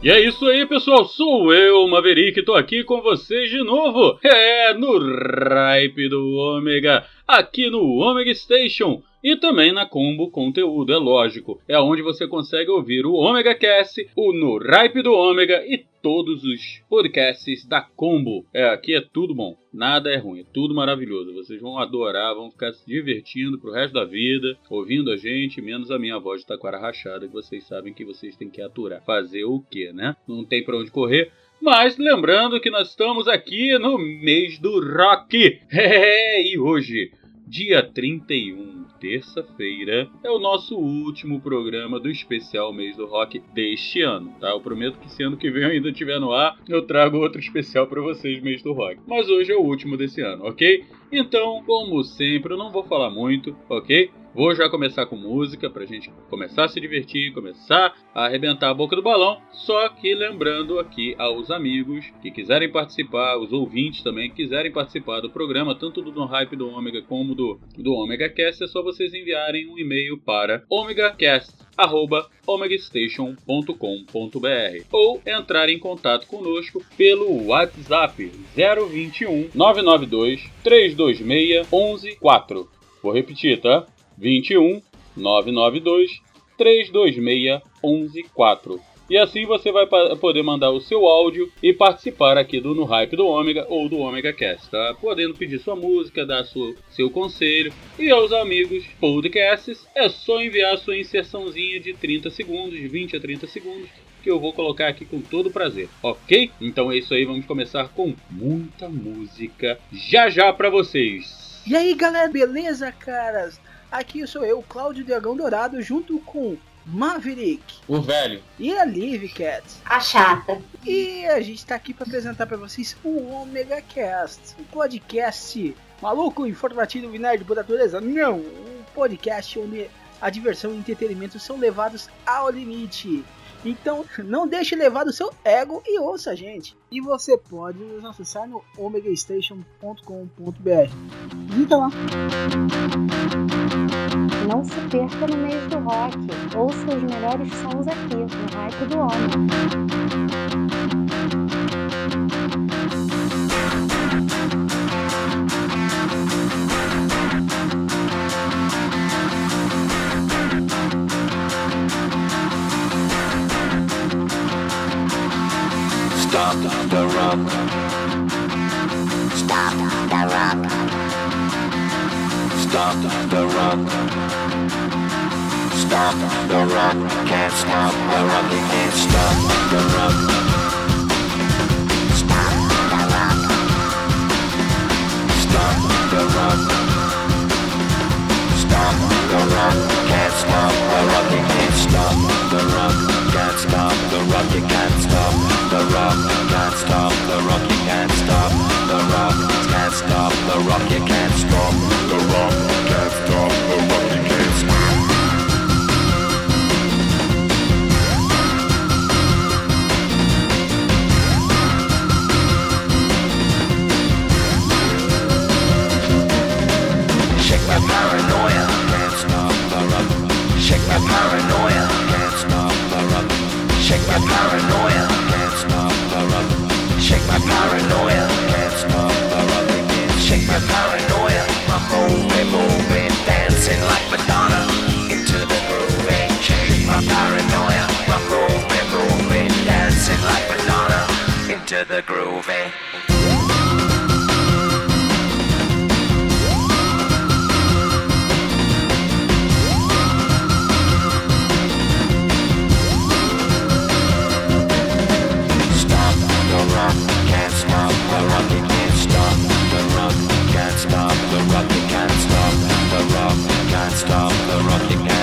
E é isso aí, pessoal. Sou eu, Maverick, tô aqui com vocês de novo. É, no Ripe do Ômega, aqui no Omega Station. E também na Combo Conteúdo, é lógico. É onde você consegue ouvir o Omega Cast, o No Ripe do Ômega e todos os podcasts da Combo. É, aqui é tudo bom. Nada é ruim, é tudo maravilhoso. Vocês vão adorar, vão ficar se divertindo pro resto da vida, ouvindo a gente, menos a minha voz de taquara rachada, que vocês sabem que vocês têm que aturar. Fazer o quê, né? Não tem pra onde correr. Mas lembrando que nós estamos aqui no mês do rock. É, e hoje, dia 31, terça-feira, é o nosso último programa do especial mês do rock deste ano, tá? Eu prometo que se ano que vem eu ainda estiver no ar, eu trago outro especial pra vocês mês do rock. Mas hoje é o último desse ano, ok? Então, como sempre, eu não vou falar muito, ok? Vou já começar com música pra gente começar a se divertir, começar a arrebentar a boca do balão. Só que lembrando aqui aos amigos que quiserem participar, os ouvintes também que quiserem participar do programa, tanto do No Hype do Ômega como do, do Omega Cast, é só vocês enviarem um e-mail para omegastation.com.br ou entrar em contato conosco pelo WhatsApp 021 992 326 114. Vou repetir, tá? 21 992 326 114. E assim você vai poder mandar o seu áudio e participar aqui do No Hype do Ômega ou do Ômega Cast, tá? Podendo pedir sua música, dar seu conselho. E aos amigos podcasts, é só enviar sua inserçãozinha de 30 segundos, de 20 a 30 segundos, que eu vou colocar aqui com todo prazer, ok? Então é isso aí, vamos começar com muita música já já pra vocês. E aí, galera, beleza, caras? Aqui sou eu, Cláudio Dragão Dourado, junto com Maverick O velho. e a Liv Cat. A chata. E a gente tá aqui pra apresentar pra vocês o Omega Cast, um podcast maluco, informativo e nerd por natureza. Não, um podcast onde a diversão e o entretenimento são levados ao limite. Então, não deixe levar o seu ego e ouça a gente. E você pode nos acessar no omegastation.com.br. Visita lá. Não se perca no mês do rock. Ouça os melhores sons aqui no Hype do Homem. Stop the rock. Stop the rock. Stop the rock. Stop the rock. Can't stop the rock. You can't stop the rock. Stop the rock. Stop the rock. Stop the rock. Can't stop the rock. You can't stop the rock. Can't stop the rock. You can't stop the rock. Can't stop the rock. You can't stop the rock. Can't stop the rock. You can't stop the rock. Can't stop the rock. You can't stop. Shake my paranoia, can't stop the rock. Shake my paranoia, can't stop the rock. Shake my paranoia, Shake my paranoia, can't stop the rock. Shake my paranoia, I'm moving, moving, dancing like Madonna into the groove. Shake my paranoia, I'm moving, moving, dancing like Madonna into the groove. Stop the rock,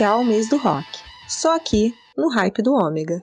especial Mês do Rock, só aqui no Hype do Ômega.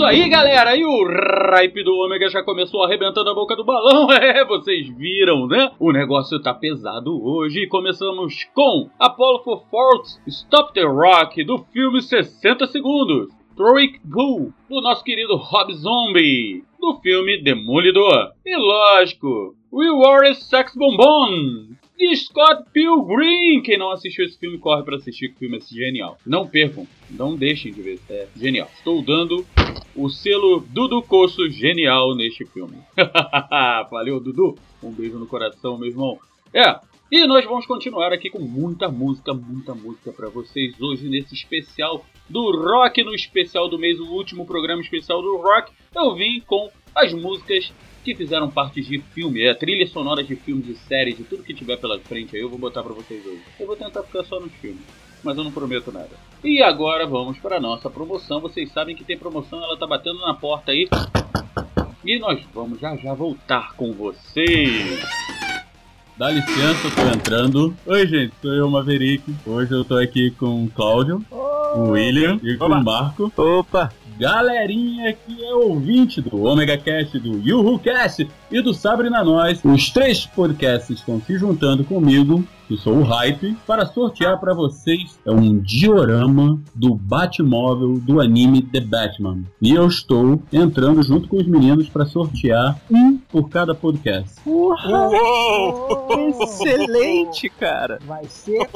Isso aí, galera! E o hype do Ômega já começou arrebentando a boca do balão. É, vocês viram, né? O negócio tá pesado hoje. Começamos com Apollo for Force Stop the Rock do filme 60 Segundos. Troic Bull, do nosso querido Rob Zombie, do filme Demolidor. E lógico, We Were Sex Bombom, de Scott Pilgrim. Quem não assistiu esse filme, corre para assistir, que o filme é genial. Não percam, não deixem de ver, é genial. Estou dando o selo Dudu Coço genial neste filme. Valeu, Dudu. Um beijo no coração, meu irmão. É, e nós vamos continuar aqui com muita música, muita música para vocês hoje nesse especial do rock, no especial do mês, o último programa especial do rock. Eu vim com as músicas que fizeram parte de filme, é, trilha sonora de filmes, de séries, de tudo que tiver pela frente aí, eu vou botar para vocês hoje. Eu vou tentar ficar só nos filmes, mas eu não prometo nada. E agora vamos para a nossa promoção. Vocês sabem que tem promoção, ela tá batendo na porta aí. E nós vamos já já voltar com vocês. Dá licença, eu tô entrando. Oi, gente, sou eu, Maverick. Hoje eu tô aqui com o Cláudio, o William e com o Marco. Opa! Galerinha que é ouvinte do Omega Cast, do Yuhu Cast e do Sabre na Nós. Os três podcasts estão se juntando comigo, que sou o Hype, para sortear para vocês é um diorama do Batmóvel do anime The Batman. E eu estou entrando junto com os meninos para sortear um por cada podcast. Excelente, cara! Vai ser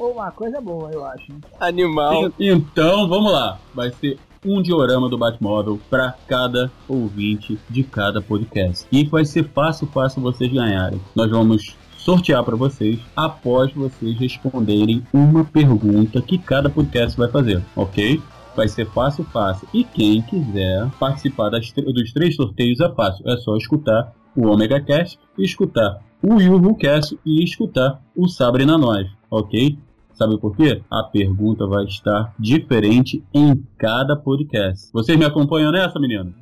uma coisa boa, eu acho. Animal. Então, vamos lá. Vai ser um diorama do Batmóvel para cada ouvinte de cada podcast. E vai ser fácil, fácil vocês ganharem. Nós vamos sortear para vocês após vocês responderem uma pergunta que cada podcast vai fazer, ok? Vai ser fácil, fácil. E quem quiser participar das, dos três sorteios é fácil. É só escutar o Omega Cast, escutar o Yuhu Cast e escutar o Sabre na Nós, ok? Sabe por quê? A pergunta vai estar diferente em cada podcast. Vocês me acompanham nessa, menino?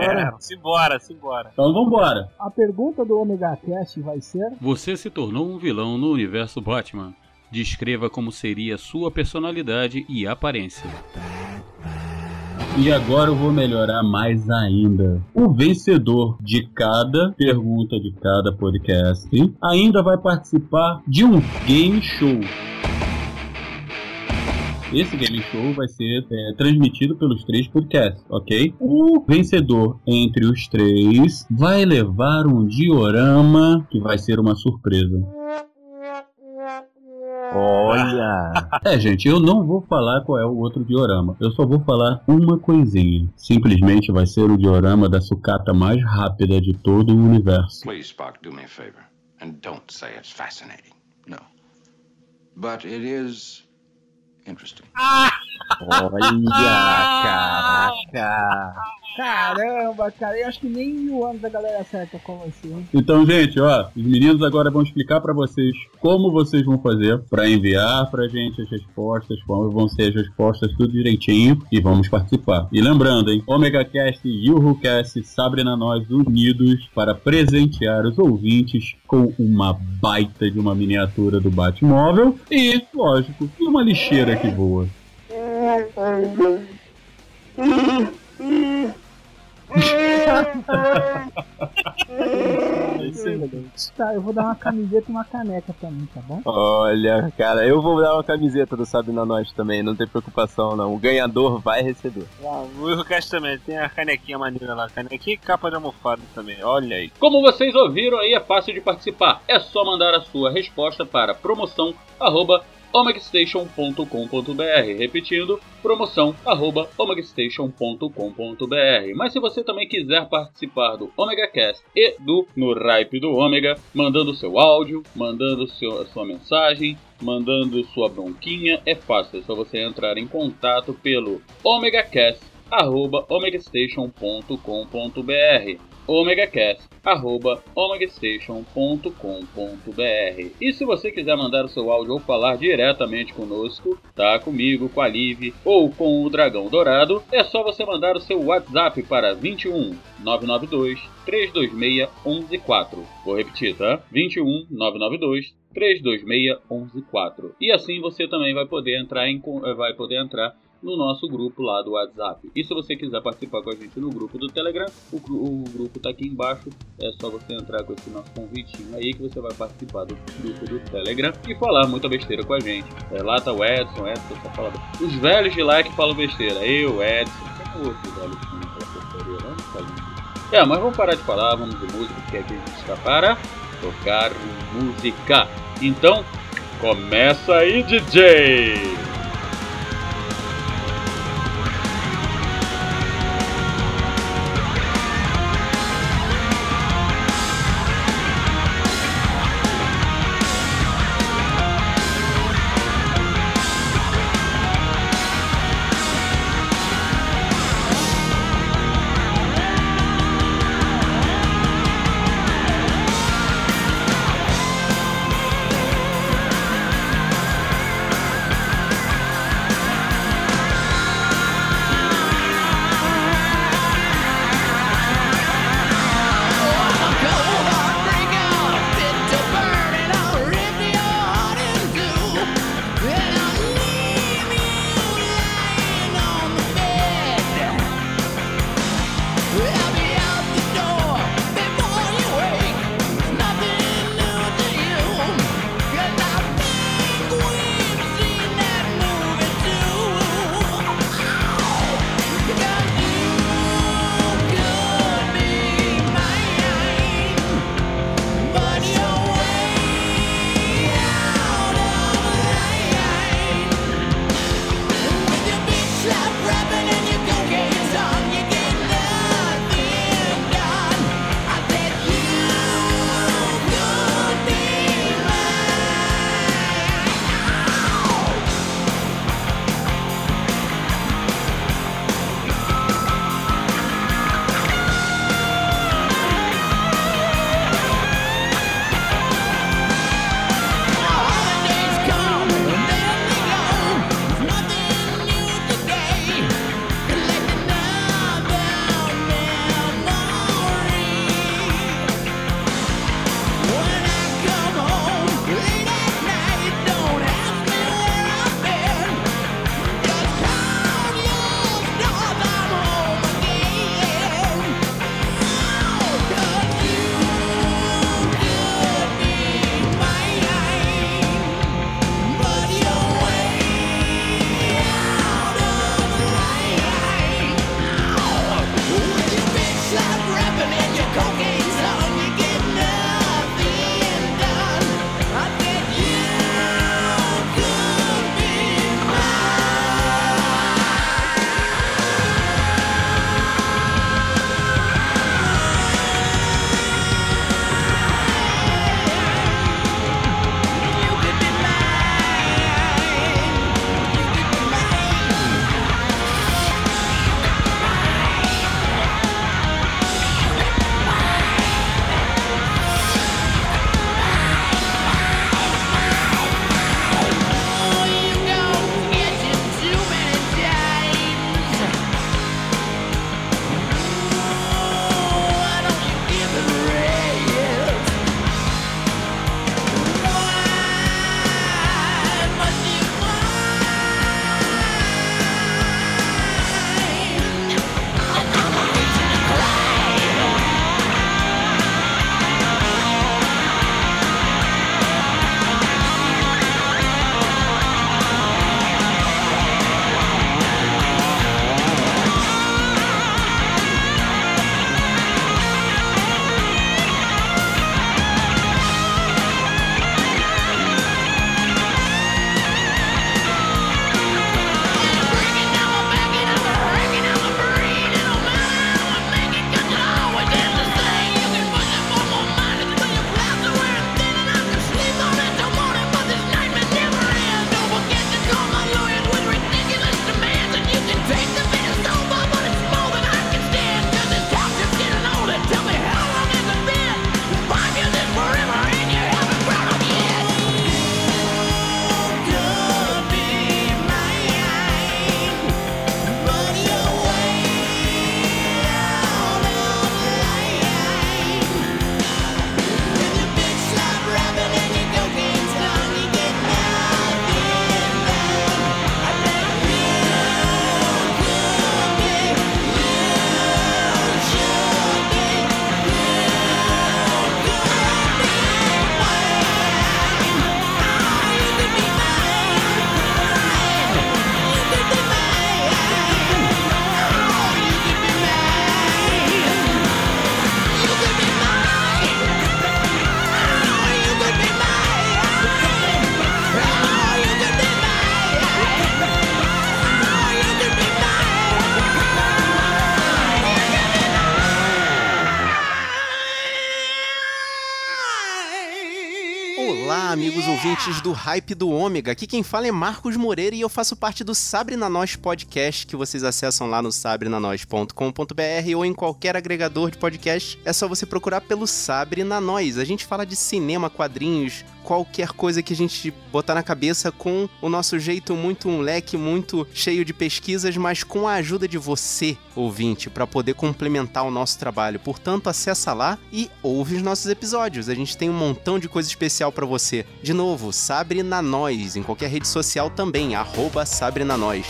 É, simbora, simbora. Então vambora. A pergunta do Omega Cast vai ser: Você se tornou um vilão no universo Batman. Descreva como seria sua personalidade e aparência. E agora eu vou melhorar mais ainda. O vencedor de cada pergunta de cada podcast ainda vai participar de um game show. Esse game show vai ser é, transmitido pelos três podcasts, ok? O vencedor entre os três vai levar um diorama que vai ser uma surpresa. Olha! É, gente, eu não vou falar qual é o outro diorama. Eu só vou falar uma coisinha. Simplesmente vai ser o diorama da sucata mais rápida de todo o universo. Please, Spock, do me a favor. And don't say it's fascinating. No. But it is interesting. Olha! Caraca! Caramba, cara, eu acho que nem mil anos a galera acerta como assim. Então, gente, ó, os meninos agora vão explicar pra vocês como vocês vão fazer pra enviar pra gente as respostas, como vão ser as respostas, tudo direitinho e vamos participar. E lembrando, hein, Omega Cast e Yuhu Cast Sabre na Nós unidos para presentear os ouvintes com uma baita de uma miniatura do Batmóvel e, lógico, e uma lixeira que voa. Tá, eu vou dar uma camiseta e uma caneca pra mim, tá bom? Olha, cara, eu vou dar uma camiseta do Sabe na Nós também, não tem preocupação não. O ganhador vai receber. O Wilcast também, tem a canequinha maneira lá, canequinha e capa de almofada também, olha aí. Como vocês ouviram aí, é fácil de participar. É só mandar a sua resposta para promoção arroba omegastation.com.br. Repetindo, promoção arroba omegastation.com.br. Mas se você também quiser participar do Omega Cast e do No Ripe do Ômega, mandando seu áudio, mandando seu, sua mensagem, mandando sua bronquinha, é fácil, é só você entrar em contato pelo omegacast arroba omegastation.com.br omegacast omegastation.com.br E se você quiser mandar o seu áudio ou falar diretamente conosco, tá comigo, com a Liv ou com o Dragão Dourado, é só você mandar o seu WhatsApp para 21 992 326 114. Vou repetir, tá? 21 992 326 114. E assim você também vai poder entrar em vai poder entrar no nosso grupo lá do WhatsApp. E se você quiser participar com a gente no grupo do Telegram, o, o grupo tá aqui embaixo. É só você entrar com esse nosso convitinho aí que você vai participar do grupo do Telegram e falar muita besteira com a gente. É, lá tá o Edson, Edson só fala. Os velhos de lá que falam besteira. Eu, Edson, tem outro velho que fala porcaria lá, não fala isso. É, mas vamos parar de falar, vamos de música, porque aqui a gente está para tocar música. Então, começa aí, DJ! Ouvintes do Hype do Ômega. Aqui quem fala é Marcos Moreira e eu faço parte do Sabre na Nós podcast que vocês acessam lá no sabrenanois.com.br ou em qualquer agregador de podcast. É só você procurar pelo Sabre na Nós. A gente fala de cinema, quadrinhos, qualquer coisa que a gente botar na cabeça com o nosso jeito muito leque muito cheio de pesquisas, mas com a ajuda de você, ouvinte, para poder complementar o nosso trabalho. Portanto, acessa lá e ouve os nossos episódios. A gente tem um montão de coisa especial para você. De novo, Sabre na Nós, em qualquer rede social também, arroba Sabre na Nós.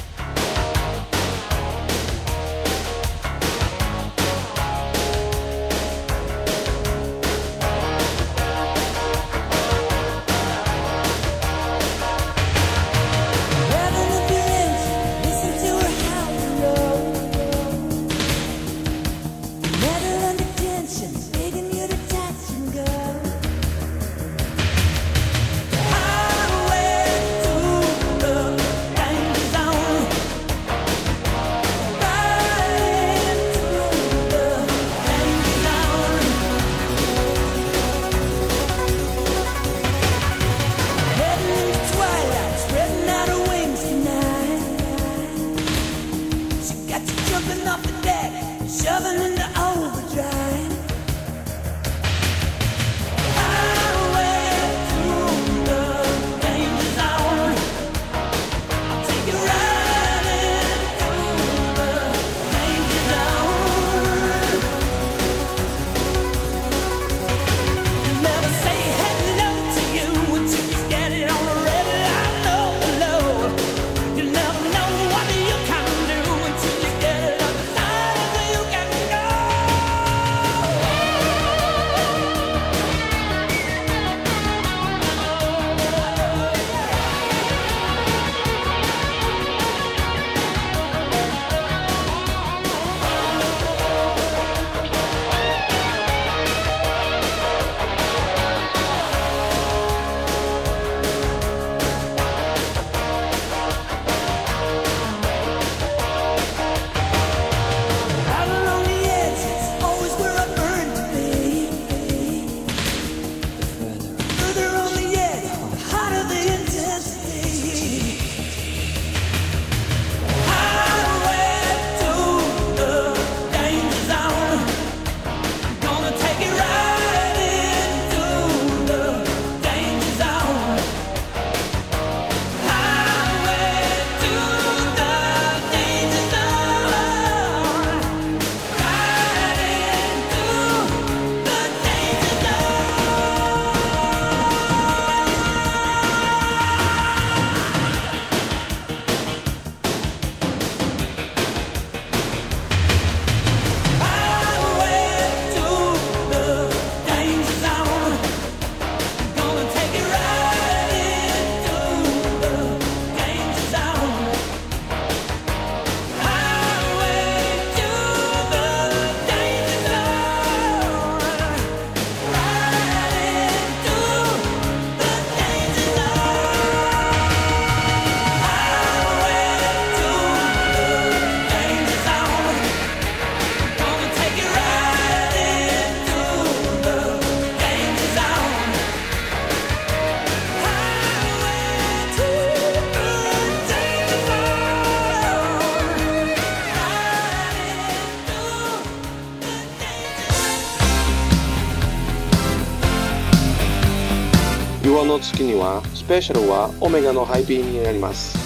魚の月にはスペシャルはオメガのハイビーになります。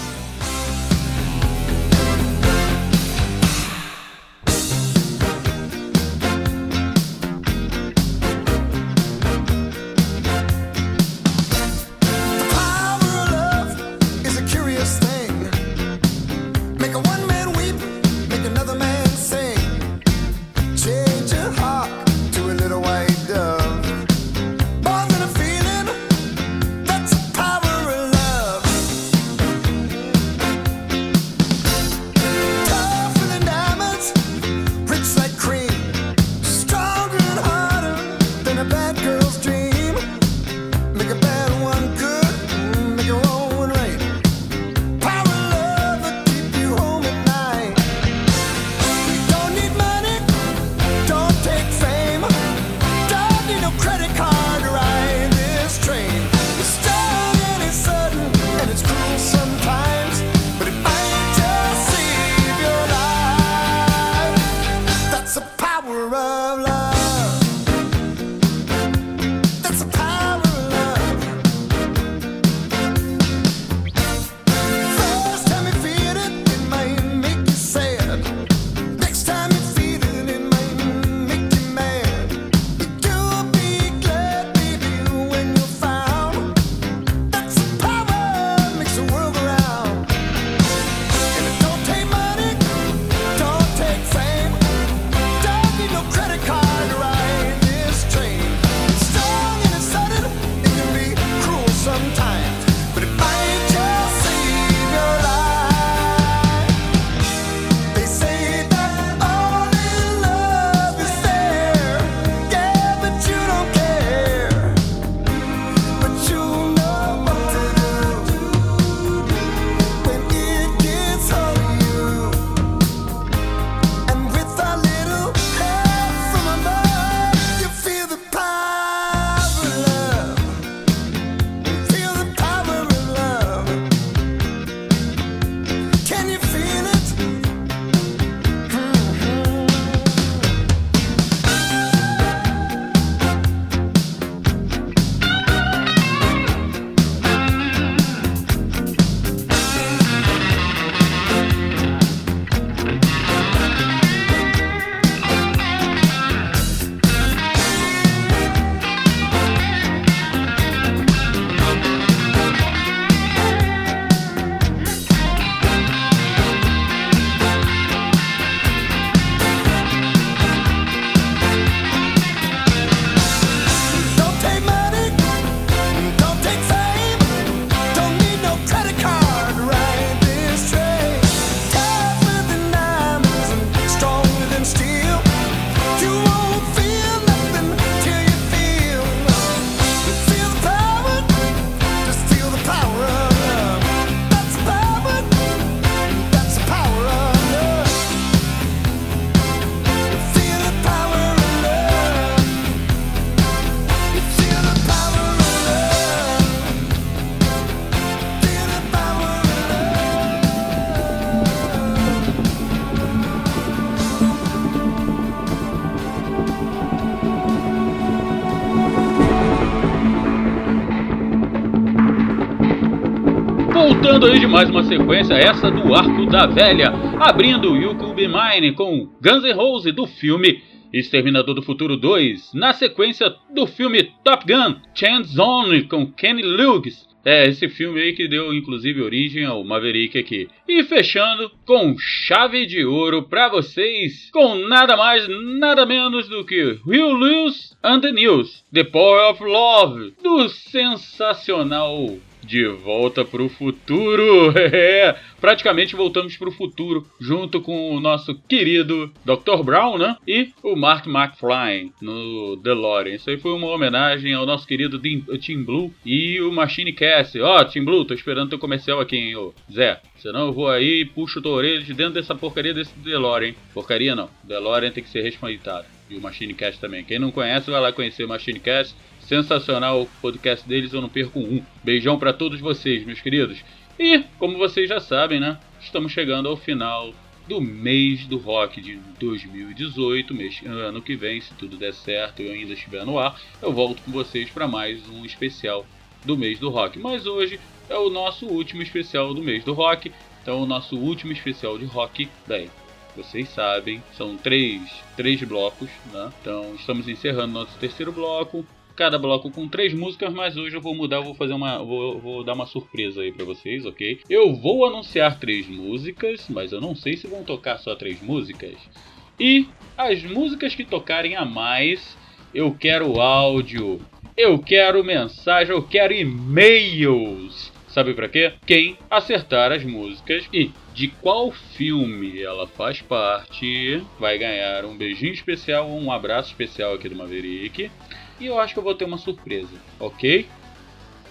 Mais uma sequência, essa do Arco da Velha, abrindo You Could Be Mine com Guns N' Roses do filme Exterminador do Futuro 2, na sequência do filme Top Gun, Chance Zone com Kenny Luggs. É, esse filme aí que deu inclusive origem ao Maverick aqui. E fechando com chave de ouro pra vocês, com nada mais, nada menos do que Will Lewis and the News, The Power of Love, do sensacional de Volta pro Futuro. É, praticamente voltamos pro futuro junto com o nosso querido Dr. Brown, né? E o Mark McFly no DeLorean. Isso aí foi uma homenagem ao nosso querido Tim Blue e o Machine Cast. Ó, Team Blue, tô esperando teu comercial aqui, hein, ô Zé. Senão eu vou aí e puxo tua orelha de dentro dessa porcaria desse DeLorean. Porcaria não. DeLorean tem que ser respeitado. E o Machine Cast também. Quem não conhece, vai lá conhecer o Machine Cast. Sensacional o podcast deles, eu não perco um. Beijão pra todos vocês, meus queridos. E, como vocês já sabem, né? Estamos chegando ao final do mês do rock de 2018, mês, ano que vem, se tudo der certo e eu ainda estiver no ar, eu volto com vocês para mais um especial do mês do rock. Mas hoje é o nosso último especial do mês do rock, então o nosso último especial de rock, bem, vocês sabem, são três, três blocos, né? Então estamos encerrando nosso terceiro bloco. Cada bloco com três músicas, mas hoje eu vou mudar, vou fazer uma, vou, vou dar uma surpresa aí pra vocês, ok? Eu vou anunciar três músicas, mas eu não sei se vão tocar só três músicas. E as músicas que tocarem a mais, eu quero áudio, eu quero mensagem, eu quero e-mails. Sabe pra quê? Quem acertar as músicas e de qual filme ela faz parte vai ganhar um beijinho especial um abraço especial aqui do Maverick. E eu acho que eu vou ter uma surpresa, ok?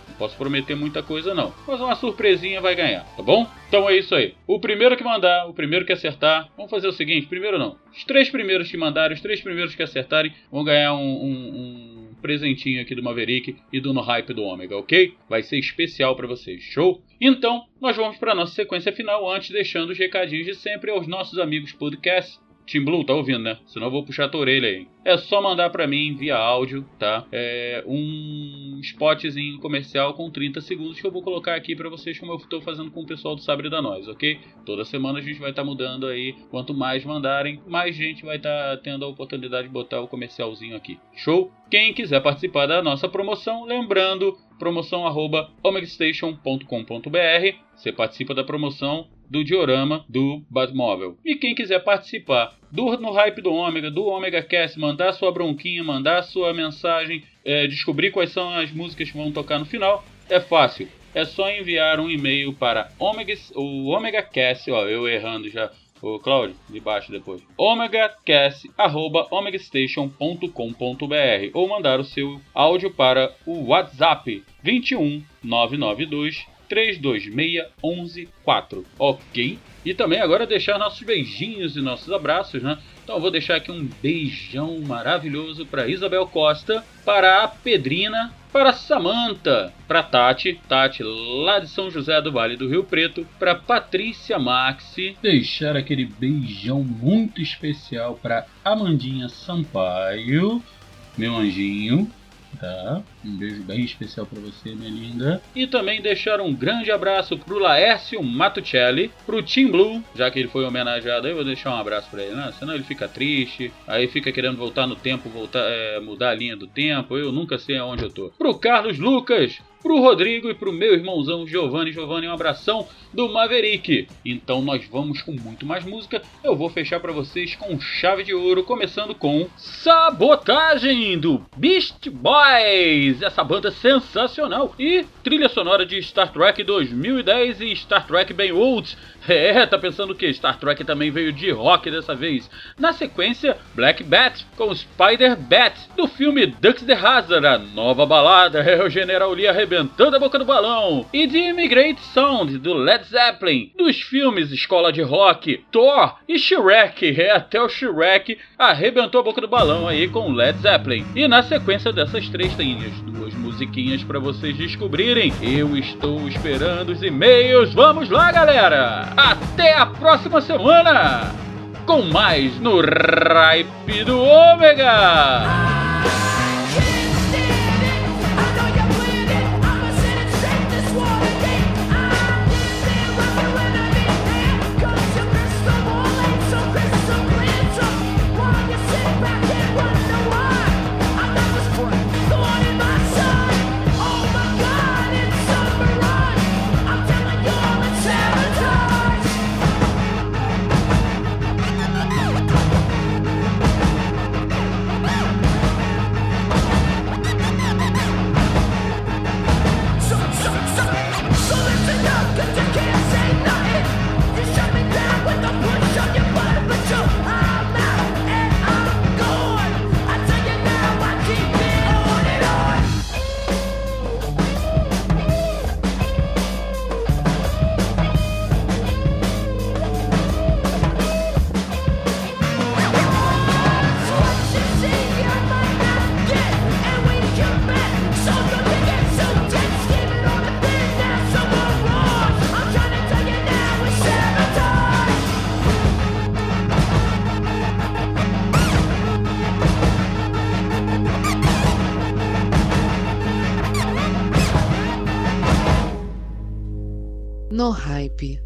Não posso prometer muita coisa não, mas uma surpresinha vai ganhar, tá bom? Então é isso aí. O primeiro que mandar, o primeiro que acertar, vamos fazer o seguinte: primeiro não. Os três primeiros que mandarem, os três primeiros que acertarem, vão ganhar um, um- um presentinho aqui do Maverick e do No Hype do Ômega, ok? Vai ser especial pra vocês, show? Então, nós vamos para nossa sequência final, antes deixando os recadinhos de sempre aos nossos amigos podcast Tim Blue, tá ouvindo, né? Senão eu vou puxar a tua orelha aí. É só mandar pra mim via áudio, tá? É um spotzinho comercial com 30 segundos que eu vou colocar aqui pra vocês, como eu tô fazendo com o pessoal do Sabre da Nós, ok? Toda semana a gente vai estar mudando aí. Quanto mais mandarem, mais gente vai estar tendo a oportunidade de botar o comercialzinho aqui. Show? Quem quiser participar da nossa promoção, lembrando, promoção arroba omegastation.com.br. Você participa da promoção do diorama do Batmóvel. E quem quiser participar do no hype do Ômega, do Ômega Cast, mandar sua bronquinha, mandar sua mensagem, é, descobrir quais são as músicas que vão tocar no final, é fácil. É só enviar um e-mail para Omega, o Omega Cast, ó, eu errando já. O Claudio, de baixo depois. omegacast.omegastation.com.br ou mandar o seu áudio para o WhatsApp 21 992 326 114, ok? E também agora deixar nossos beijinhos e nossos abraços, né? Então vou deixar aqui um beijão maravilhoso para Isabel Costa, para a Pedrina, para Samantha, para Tati, Tati lá de São José do Vale do Rio Preto, para Patrícia Maxi, deixar aquele beijão muito especial para Amandinha Sampaio, meu anjinho, tá? Um beijo bem especial para você, minha linda. E também deixar um grande abraço pro Laércio Matuccelli, pro Tim Blue, já que ele foi homenageado aí, vou deixar um abraço para ele, né? Senão ele fica triste, aí fica querendo voltar no tempo, voltar, é, mudar a linha do tempo, eu nunca sei aonde eu tô. Pro Carlos Lucas, pro Rodrigo e pro meu irmãozão Giovanni. Giovanni, um abração do Maverick. Então nós vamos com muito mais música. Eu vou fechar para vocês com chave de ouro, começando com Sabotagem do Beast Boys. Essa banda sensacional e trilha sonora de Star Trek 2010 e Star Trek bem old. É, tá pensando que Star Trek também veio de rock dessa vez. Na sequência, Black Bat com Spider Bat do filme Dux the Hazard, a nova balada é o General Lee arrebentando a boca do balão. E de Immigrant Sound do Led Zeppelin, dos filmes Escola de Rock, Thor e Shrek. É, até o Shrek arrebentou a boca do balão aí com Led Zeppelin. E na sequência dessas três tem as duas musiquinhas para vocês descobrirem. Eu estou esperando os e-mails. Vamos lá, galera! Até a próxima semana! Com mais no Ripe do Ômega!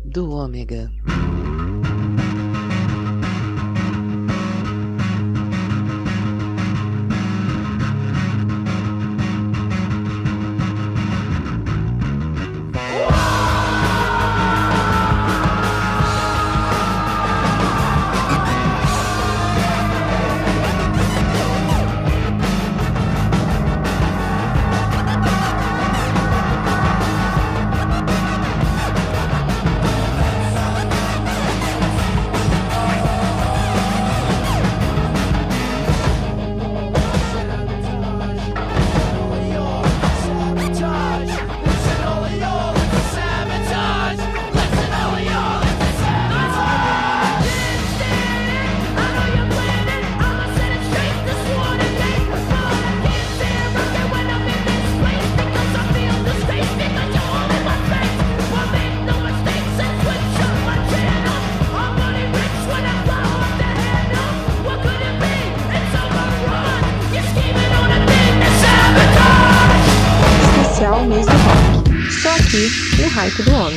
Do Ômega. aqui no Hype do Homem.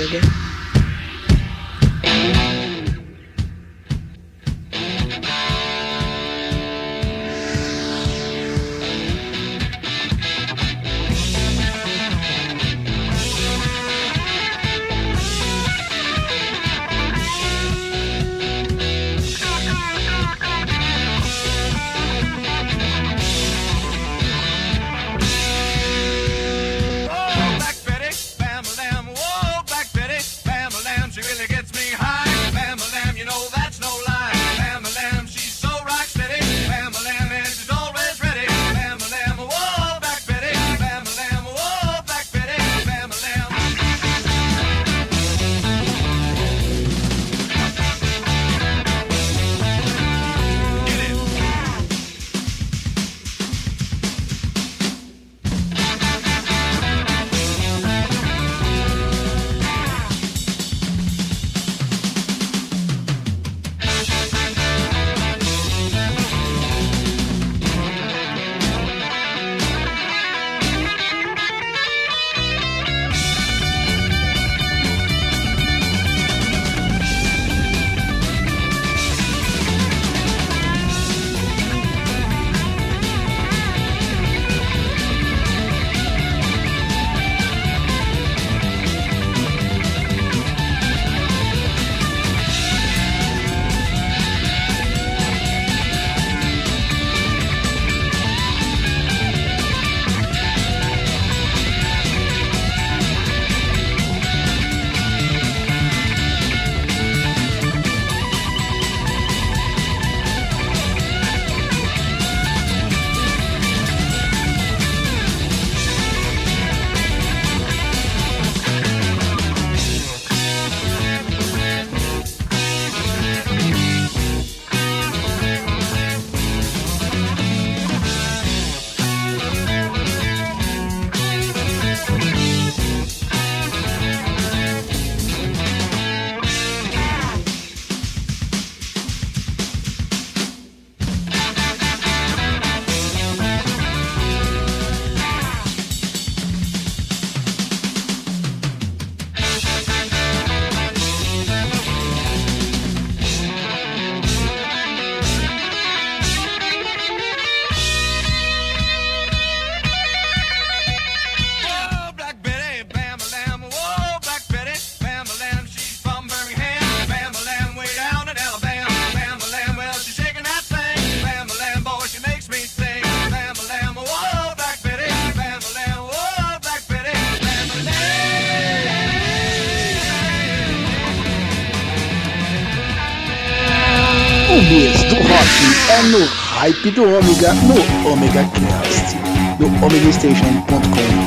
do Ômega no Omega Cast, no omegastation.com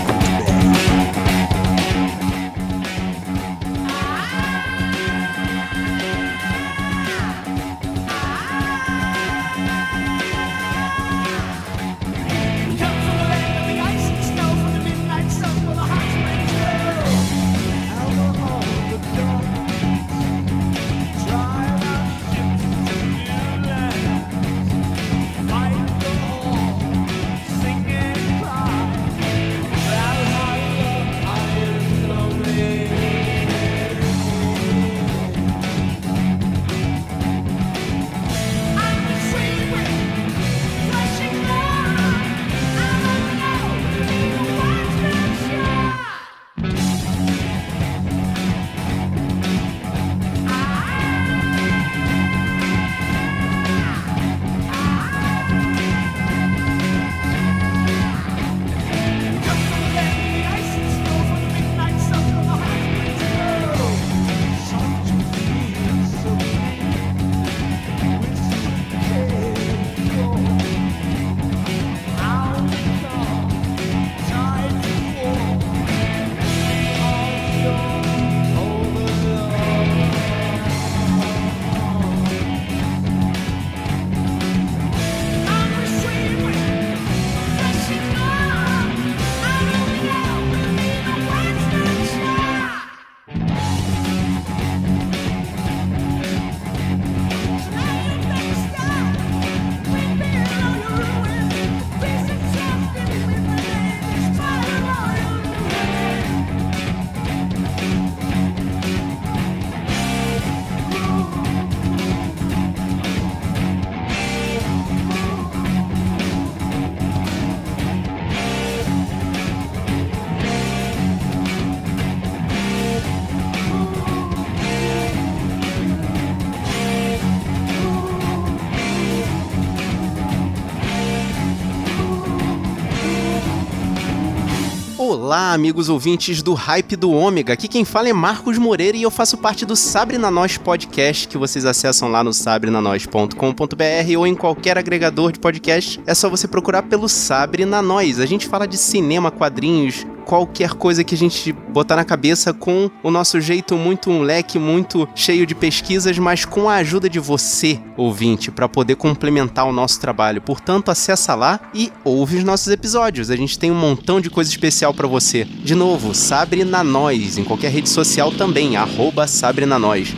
Olá, amigos ouvintes do Hype do Ômega. Aqui quem fala é Marcos Moreira e eu faço parte do Sabre na Nós podcast que vocês acessam lá no sabrenanois.com.br ou em qualquer agregador de podcast. É só você procurar pelo Sabre na Nós. A gente fala de cinema, quadrinhos, qualquer coisa que a gente botar na cabeça com o nosso jeito muito leque muito cheio de pesquisas, mas com a ajuda de você, ouvinte, para poder complementar o nosso trabalho. Portanto, acessa lá e ouve os nossos episódios. A gente tem um montão de coisa especial para você. De novo, Sabre na Nós, em qualquer rede social também, arroba Sabre na Nós.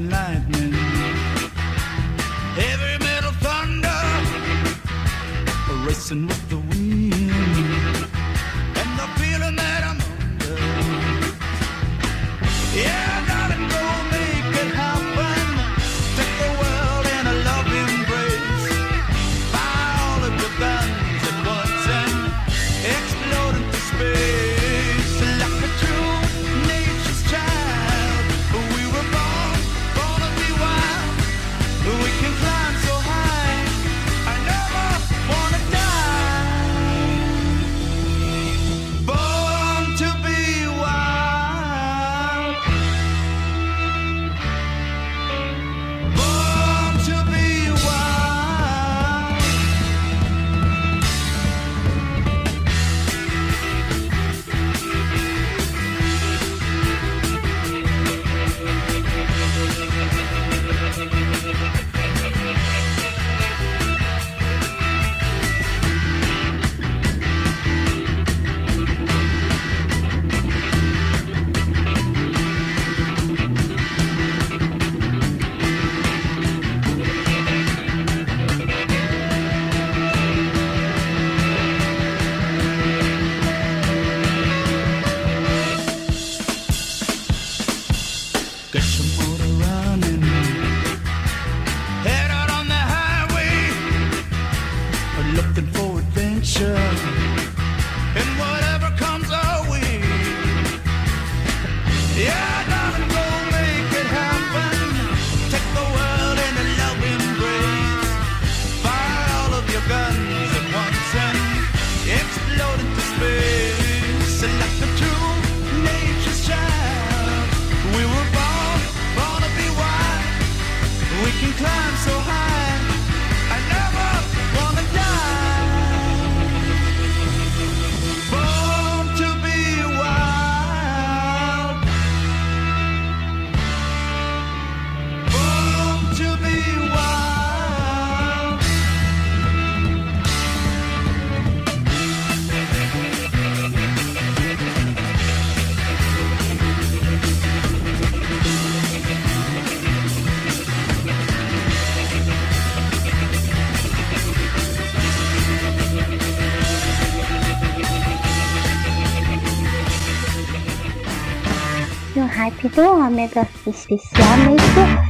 Smoking lightning. Heavy metal thunder Racing with adventure. And whatever No hype do ômega, especial